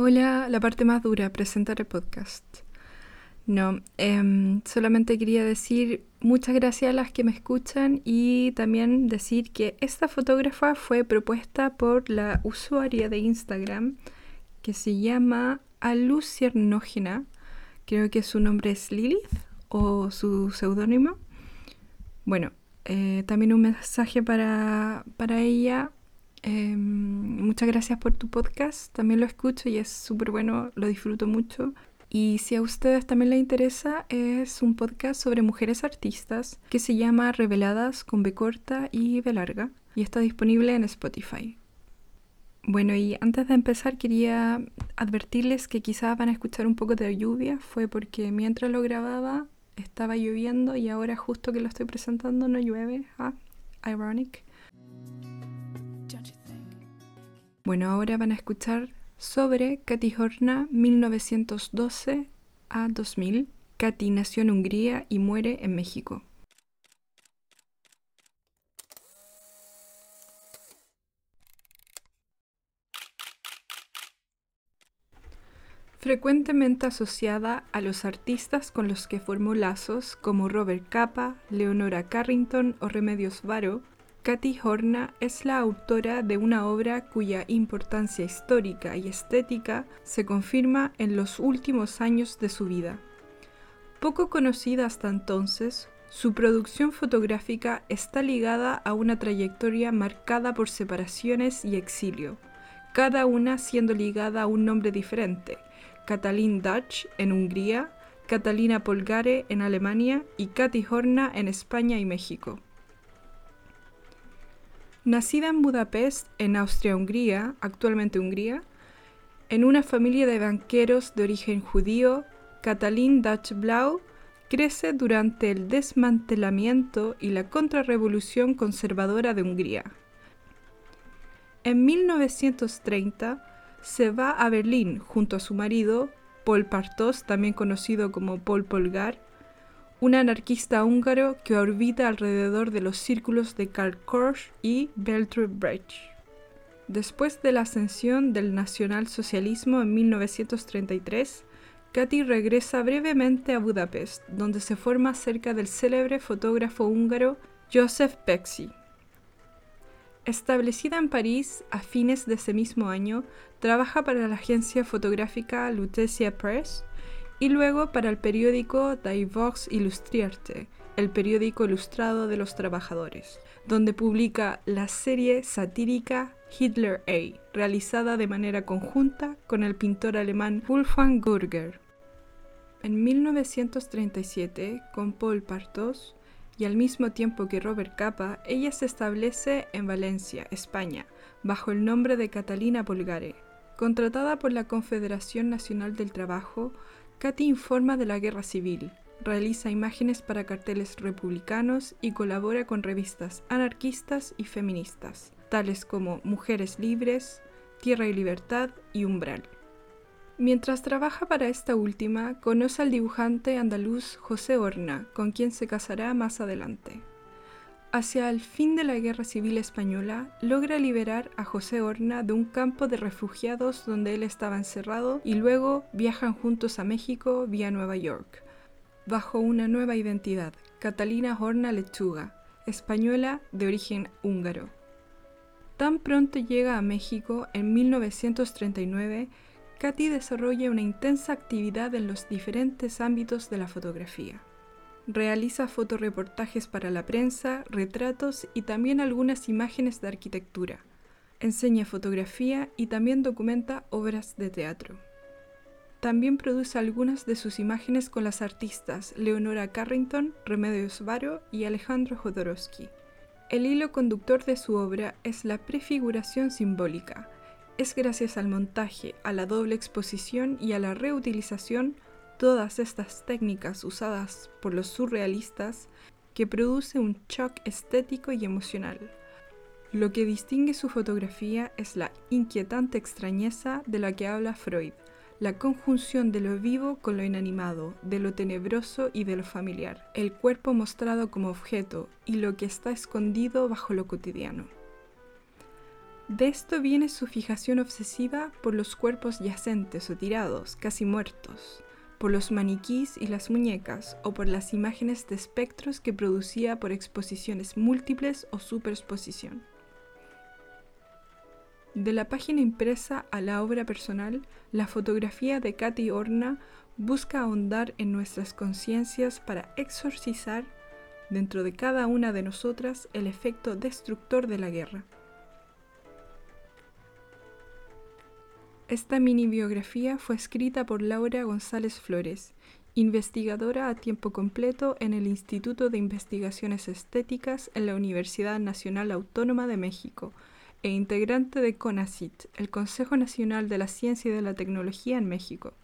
Hola, la parte más dura, presentar el podcast. No, em, solamente quería decir muchas gracias a las que me escuchan y también decir que esta fotógrafa fue propuesta por la usuaria de Instagram que se llama Aluciernógena. Creo que su nombre es Lilith o su seudónimo. Bueno, eh, también un mensaje para, para ella Em, muchas gracias por tu podcast, también lo escucho y es súper bueno, lo disfruto mucho. Y si a ustedes también les interesa, es un podcast sobre mujeres artistas que se llama Reveladas con B corta y B larga y está disponible en Spotify. Bueno, y antes de empezar quería advertirles que quizás van a escuchar un poco de lluvia, fue porque mientras lo grababa estaba lloviendo y ahora justo que lo estoy presentando no llueve, ah, ironic. Bueno, ahora van a escuchar sobre Katy Horna 1912 a 2000. Katy nació en Hungría y muere en México. Frecuentemente asociada a los artistas con los que formó lazos como Robert Capa, Leonora Carrington o Remedios Varo, Katy Horna es la autora de una obra cuya importancia histórica y estética se confirma en los últimos años de su vida. Poco conocida hasta entonces, su producción fotográfica está ligada a una trayectoria marcada por separaciones y exilio, cada una siendo ligada a un nombre diferente, Katalin Dutch en Hungría, Catalina Polgare en Alemania y Katy Horna en España y México. Nacida en Budapest, en Austria-Hungría, actualmente Hungría, en una familia de banqueros de origen judío, Katalin Dutch-Blau crece durante el desmantelamiento y la contrarrevolución conservadora de Hungría. En 1930 se va a Berlín junto a su marido, Paul Partos, también conocido como Paul Polgar, un anarquista húngaro que orbita alrededor de los círculos de Karl Korsch y Bertolt Brecht. Después de la ascensión del nacionalsocialismo en 1933, Katy regresa brevemente a Budapest, donde se forma cerca del célebre fotógrafo húngaro Joseph Pexi. Establecida en París a fines de ese mismo año, trabaja para la agencia fotográfica Lutetia Press y luego para el periódico Die Vox Illustrierte, el periódico ilustrado de los trabajadores, donde publica la serie satírica Hitler A, realizada de manera conjunta con el pintor alemán Wolfgang Gurger. En 1937, con Paul Partos, y al mismo tiempo que Robert Capa, ella se establece en Valencia, España, bajo el nombre de Catalina Polgare. Contratada por la Confederación Nacional del Trabajo, Katy informa de la guerra civil, realiza imágenes para carteles republicanos y colabora con revistas anarquistas y feministas, tales como Mujeres Libres, Tierra y Libertad y Umbral. Mientras trabaja para esta última, conoce al dibujante andaluz José Horna, con quien se casará más adelante. Hacia el fin de la Guerra Civil Española, logra liberar a José Horna de un campo de refugiados donde él estaba encerrado y luego viajan juntos a México vía Nueva York, bajo una nueva identidad, Catalina Horna Lechuga, española de origen húngaro. Tan pronto llega a México en 1939, Katy desarrolla una intensa actividad en los diferentes ámbitos de la fotografía. Realiza fotoreportajes para la prensa, retratos y también algunas imágenes de arquitectura. Enseña fotografía y también documenta obras de teatro. También produce algunas de sus imágenes con las artistas Leonora Carrington, Remedios Varo y Alejandro Jodorowsky. El hilo conductor de su obra es la prefiguración simbólica. Es gracias al montaje, a la doble exposición y a la reutilización todas estas técnicas usadas por los surrealistas que produce un shock estético y emocional. Lo que distingue su fotografía es la inquietante extrañeza de la que habla Freud, la conjunción de lo vivo con lo inanimado, de lo tenebroso y de lo familiar, el cuerpo mostrado como objeto y lo que está escondido bajo lo cotidiano. De esto viene su fijación obsesiva por los cuerpos yacentes o tirados, casi muertos, por los maniquís y las muñecas o por las imágenes de espectros que producía por exposiciones múltiples o superexposición. De la página impresa a la obra personal, la fotografía de Katy Horna busca ahondar en nuestras conciencias para exorcizar dentro de cada una de nosotras el efecto destructor de la guerra. Esta mini biografía fue escrita por Laura González Flores, investigadora a tiempo completo en el Instituto de Investigaciones Estéticas en la Universidad Nacional Autónoma de México e integrante de CONACIT, el Consejo Nacional de la Ciencia y de la Tecnología en México.